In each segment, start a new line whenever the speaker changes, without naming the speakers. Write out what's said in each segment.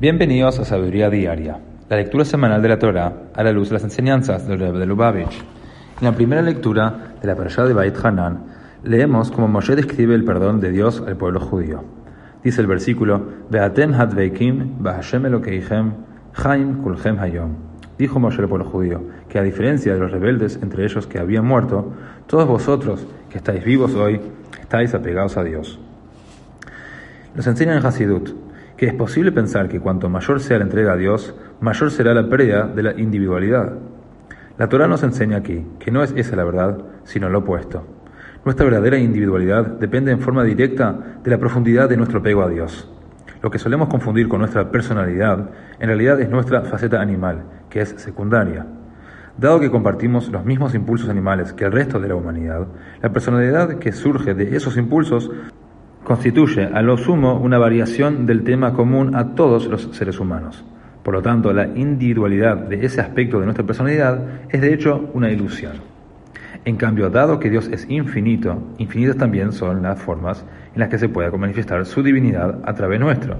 Bienvenidos a Sabiduría Diaria, la lectura semanal de la Torah a la luz de las enseñanzas del Rebbe de Lubavitch. En la primera lectura de la parashá de Bait Hanan, leemos cómo Moshe describe el perdón de Dios al pueblo judío. Dice el versículo: Beatem hadveikim bahashem elokeichem chaim kulchem hayom. Dijo Moshe al pueblo judío que a diferencia de los rebeldes entre ellos que habían muerto, todos vosotros que estáis vivos hoy estáis apegados a Dios. Nos enseña en Hasidut que es posible pensar que cuanto mayor sea la entrega a Dios, mayor será la pérdida de la individualidad. La Torah nos enseña aquí que no es esa la verdad, sino lo opuesto. Nuestra verdadera individualidad depende en forma directa de la profundidad de nuestro apego a Dios. Lo que solemos confundir con nuestra personalidad, en realidad es nuestra faceta animal, que es secundaria. Dado que compartimos los mismos impulsos animales que el resto de la humanidad, la personalidad que surge de esos impulsos constituye a lo sumo una variación del tema común a todos los seres humanos. Por lo tanto, la individualidad de ese aspecto de nuestra personalidad es de hecho una ilusión. En cambio, dado que Dios es infinito, infinitas también son las formas en las que se puede manifestar su divinidad a través nuestro.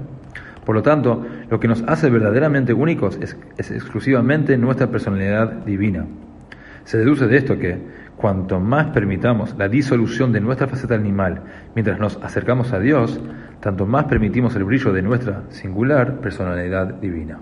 Por lo tanto, lo que nos hace verdaderamente únicos es, es exclusivamente nuestra personalidad divina. Se deduce de esto que, cuanto más permitamos la disolución de nuestra faceta animal mientras nos acercamos a Dios, tanto más permitimos el brillo de nuestra singular personalidad divina.